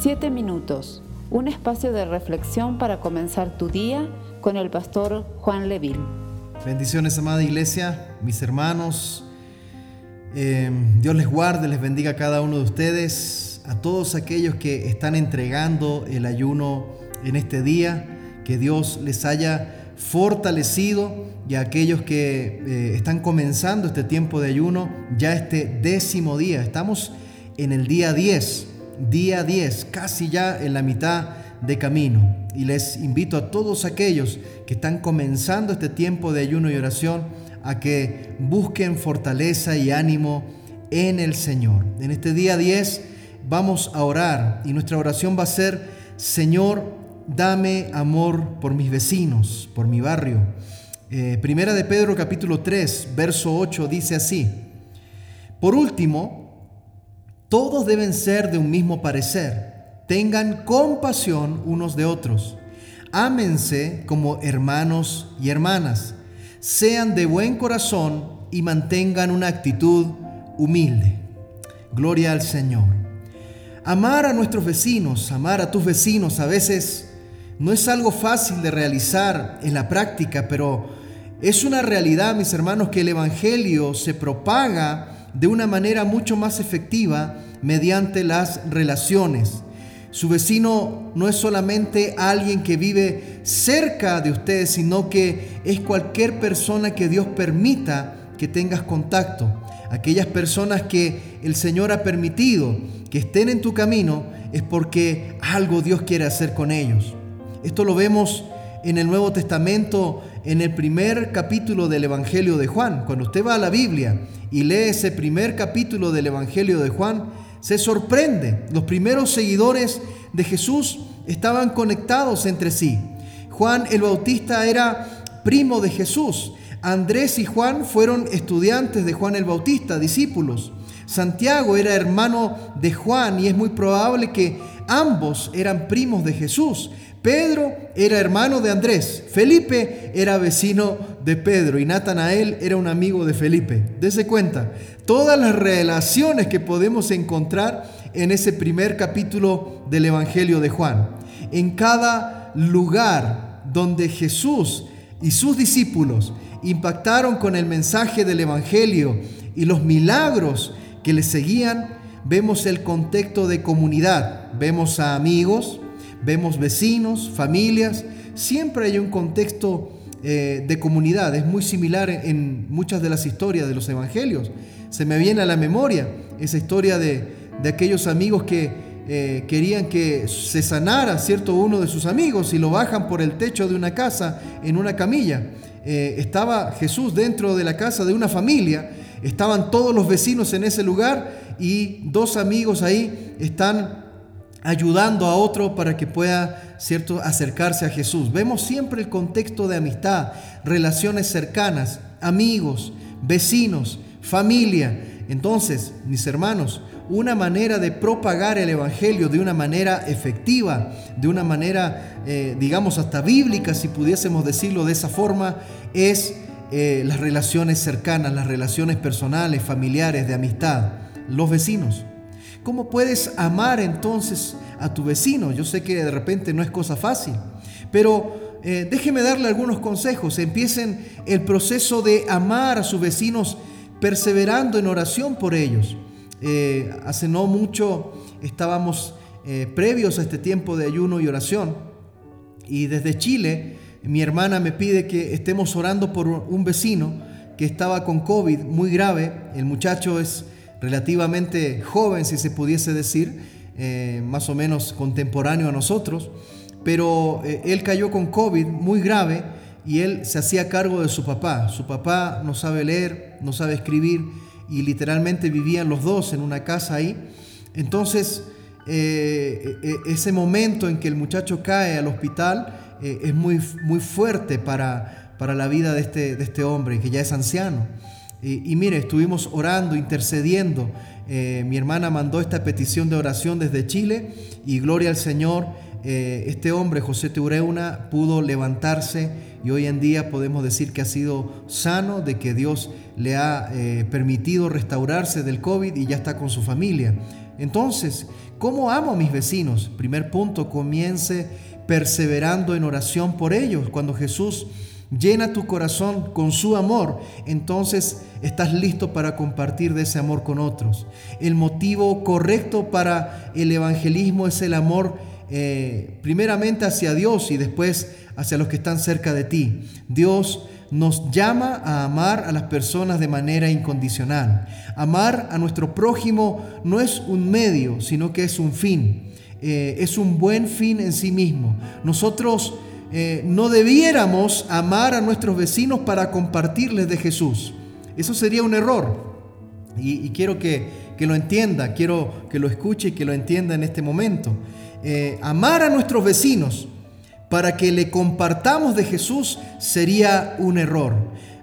Siete minutos, un espacio de reflexión para comenzar tu día con el pastor Juan Leville. Bendiciones, amada iglesia, mis hermanos. Eh, Dios les guarde, les bendiga a cada uno de ustedes, a todos aquellos que están entregando el ayuno en este día, que Dios les haya fortalecido y a aquellos que eh, están comenzando este tiempo de ayuno, ya este décimo día. Estamos en el día 10 día 10, casi ya en la mitad de camino. Y les invito a todos aquellos que están comenzando este tiempo de ayuno y oración a que busquen fortaleza y ánimo en el Señor. En este día 10 vamos a orar y nuestra oración va a ser, Señor, dame amor por mis vecinos, por mi barrio. Eh, primera de Pedro capítulo 3, verso 8 dice así. Por último, todos deben ser de un mismo parecer. Tengan compasión unos de otros. Ámense como hermanos y hermanas. Sean de buen corazón y mantengan una actitud humilde. Gloria al Señor. Amar a nuestros vecinos, amar a tus vecinos a veces no es algo fácil de realizar en la práctica, pero es una realidad, mis hermanos, que el Evangelio se propaga de una manera mucho más efectiva mediante las relaciones. Su vecino no es solamente alguien que vive cerca de ustedes, sino que es cualquier persona que Dios permita que tengas contacto. Aquellas personas que el Señor ha permitido que estén en tu camino es porque algo Dios quiere hacer con ellos. Esto lo vemos en el Nuevo Testamento, en el primer capítulo del Evangelio de Juan. Cuando usted va a la Biblia y lee ese primer capítulo del Evangelio de Juan, se sorprende. Los primeros seguidores de Jesús estaban conectados entre sí. Juan el Bautista era primo de Jesús. Andrés y Juan fueron estudiantes de Juan el Bautista, discípulos. Santiago era hermano de Juan y es muy probable que ambos eran primos de Jesús. Pedro era hermano de Andrés, Felipe era vecino de Pedro y Natanael era un amigo de Felipe. Dese cuenta, todas las relaciones que podemos encontrar en ese primer capítulo del Evangelio de Juan. En cada lugar donde Jesús y sus discípulos impactaron con el mensaje del Evangelio y los milagros que le seguían, vemos el contexto de comunidad, vemos a amigos, vemos vecinos, familias, siempre hay un contexto eh, de comunidad, es muy similar en, muchas de las historias de los evangelios. Se me viene a la memoria esa historia de, aquellos amigos que eh, querían que se sanara, ¿cierto? Uno de sus amigos y lo bajan por el techo de una casa en una camilla. Eh, estaba Jesús dentro de la casa de una familia, estaban todos los vecinos en ese lugar y dos amigos ahí están ayudando a otro para que pueda, ¿cierto?, acercarse a Jesús. Vemos siempre el contexto de amistad, relaciones cercanas, amigos, vecinos, familia. Entonces, mis hermanos, una manera de propagar el Evangelio de una manera efectiva, de una manera, eh, digamos, hasta bíblica, si pudiésemos decirlo de esa forma, es eh, las relaciones cercanas, las relaciones personales, familiares, de amistad, los vecinos. ¿Cómo puedes amar entonces a tu vecino? Yo sé que de repente no es cosa fácil, pero eh, déjeme darle algunos consejos. Empiecen el proceso de amar a sus vecinos perseverando en oración por ellos. Eh, hace no mucho estábamos eh, previos a este tiempo de ayuno y oración y desde Chile mi hermana me pide que estemos orando por un vecino que estaba con COVID muy grave. El muchacho es relativamente joven, si se pudiese decir, eh, más o menos contemporáneo a nosotros, pero eh, él cayó con COVID muy grave y él se hacía cargo de su papá. Su papá no sabe leer, no sabe escribir y literalmente vivían los dos en una casa ahí. Entonces, eh, ese momento en que el muchacho cae al hospital es muy, muy fuerte para, para la vida de este, de este hombre, que ya es anciano. Y, mire, estuvimos orando, intercediendo. Eh, mi hermana mandó esta petición de oración desde Chile y gloria al Señor. eh, este hombre, José Teureuna, pudo levantarse y hoy en día podemos decir que ha sido sano, de que Dios le ha eh, permitido restaurarse del COVID y ya está con su familia. Entonces, ¿cómo amo a mis vecinos? Primer punto, comience perseverando en oración por ellos. Cuando Jesús llena tu corazón con su amor, entonces estás listo para compartir de ese amor con otros. El motivo correcto para el evangelismo es el amor eh, primeramente hacia Dios y después hacia los que están cerca de ti. Dios nos llama a amar a las personas de manera incondicional. Amar a nuestro prójimo no es un medio, sino que es un fin. Eh, es un buen fin en sí mismo. Nosotros eh, no debiéramos amar a nuestros vecinos para compartirles de Jesús. Eso sería un error. Y, quiero que, que, lo entienda, quiero que lo escuche y que lo entienda en este momento. Eh, amar a nuestros vecinos para que le compartamos de Jesús sería un error.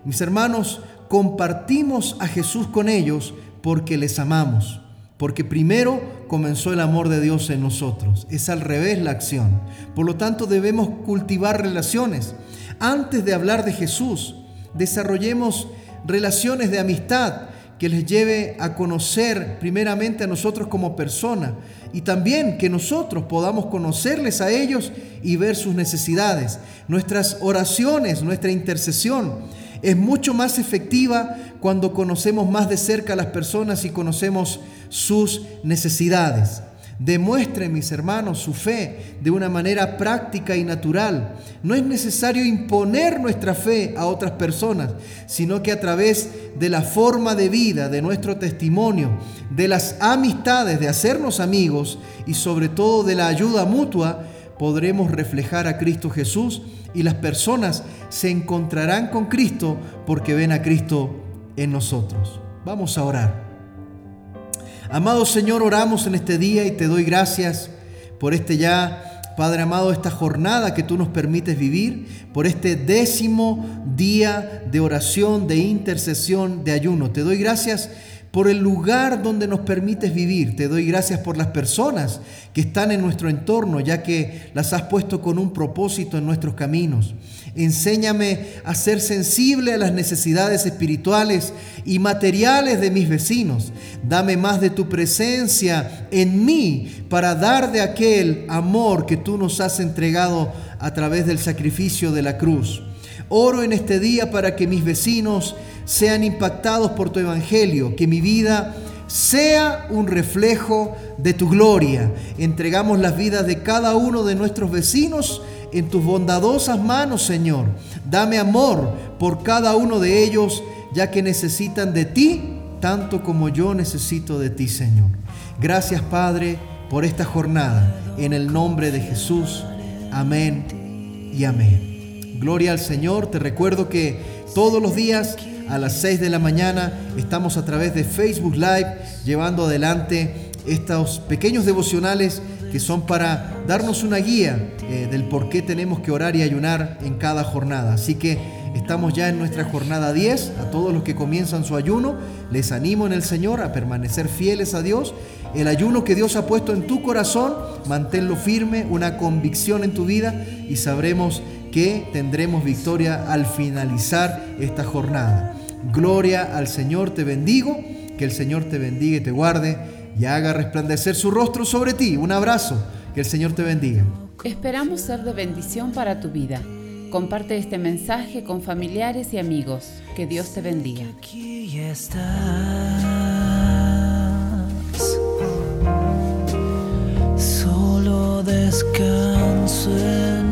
Mis hermanos, compartimos a Jesús con ellos porque les amamos. Porque primero comenzó el amor de Dios en nosotros. Es al revés la acción. Por lo tanto, debemos cultivar relaciones. Antes de hablar de Jesús, desarrollemos relaciones de amistad que les lleve a conocer primeramente a nosotros como persona y también que nosotros podamos conocerles a ellos y ver sus necesidades. Nuestras oraciones, nuestra intercesión es mucho más efectiva cuando conocemos más de cerca a las personas y conocemos sus necesidades. Demuestren, mis hermanos, su fe de una manera práctica y natural. No es necesario imponer nuestra fe a otras personas, sino que a través de la forma de vida, de nuestro testimonio, de las amistades, de hacernos amigos y sobre todo de la ayuda mutua, podremos reflejar a Cristo Jesús y las personas se encontrarán con Cristo porque ven a Cristo en nosotros. Vamos a orar. Amado Señor, oramos en este día y te doy gracias por este ya, Padre amado, esta jornada que tú nos permites vivir, por este décimo día de oración, de intercesión, de ayuno. Te doy gracias por el lugar donde nos permites vivir. Te doy gracias por las personas que están en nuestro entorno, ya que las has puesto con un propósito en nuestros caminos. Enséñame a ser sensible a las necesidades espirituales y materiales de mis vecinos. Dame más de tu presencia en mí para dar de aquel amor que tú nos has entregado a través del sacrificio de la cruz. Oro en este día para que mis vecinos sean impactados por tu evangelio, que mi vida sea un reflejo de tu gloria. Entregamos las vidas de cada uno de nuestros vecinos en tus bondadosas manos, Señor. Dame amor por cada uno de ellos, ya que necesitan de ti tanto como yo necesito de ti, Señor. Gracias, Padre, por esta jornada. En el nombre de Jesús. Amén y amén. Gloria al Señor. Te recuerdo que todos los días a las 6 de la mañana. Estamos a través de Facebook Live llevando adelante estos pequeños devocionales que son para darnos una guía eh, del por qué tenemos que orar y ayunar en cada jornada. Así que estamos ya en nuestra jornada 10. A todos los que comienzan su ayuno, les animo en el Señor a permanecer fieles a Dios. El ayuno que Dios ha puesto en tu corazón, manténlo firme, una convicción en tu vida y sabremos que tendremos victoria al finalizar esta jornada. Gloria al Señor, te bendigo, que el Señor te bendiga y te guarde y haga resplandecer su rostro sobre ti. Un abrazo, que el Señor te bendiga. Esperamos ser de bendición para tu vida. Comparte este mensaje con familiares y amigos. Que Dios te bendiga. Aquí estás. Solo descanso en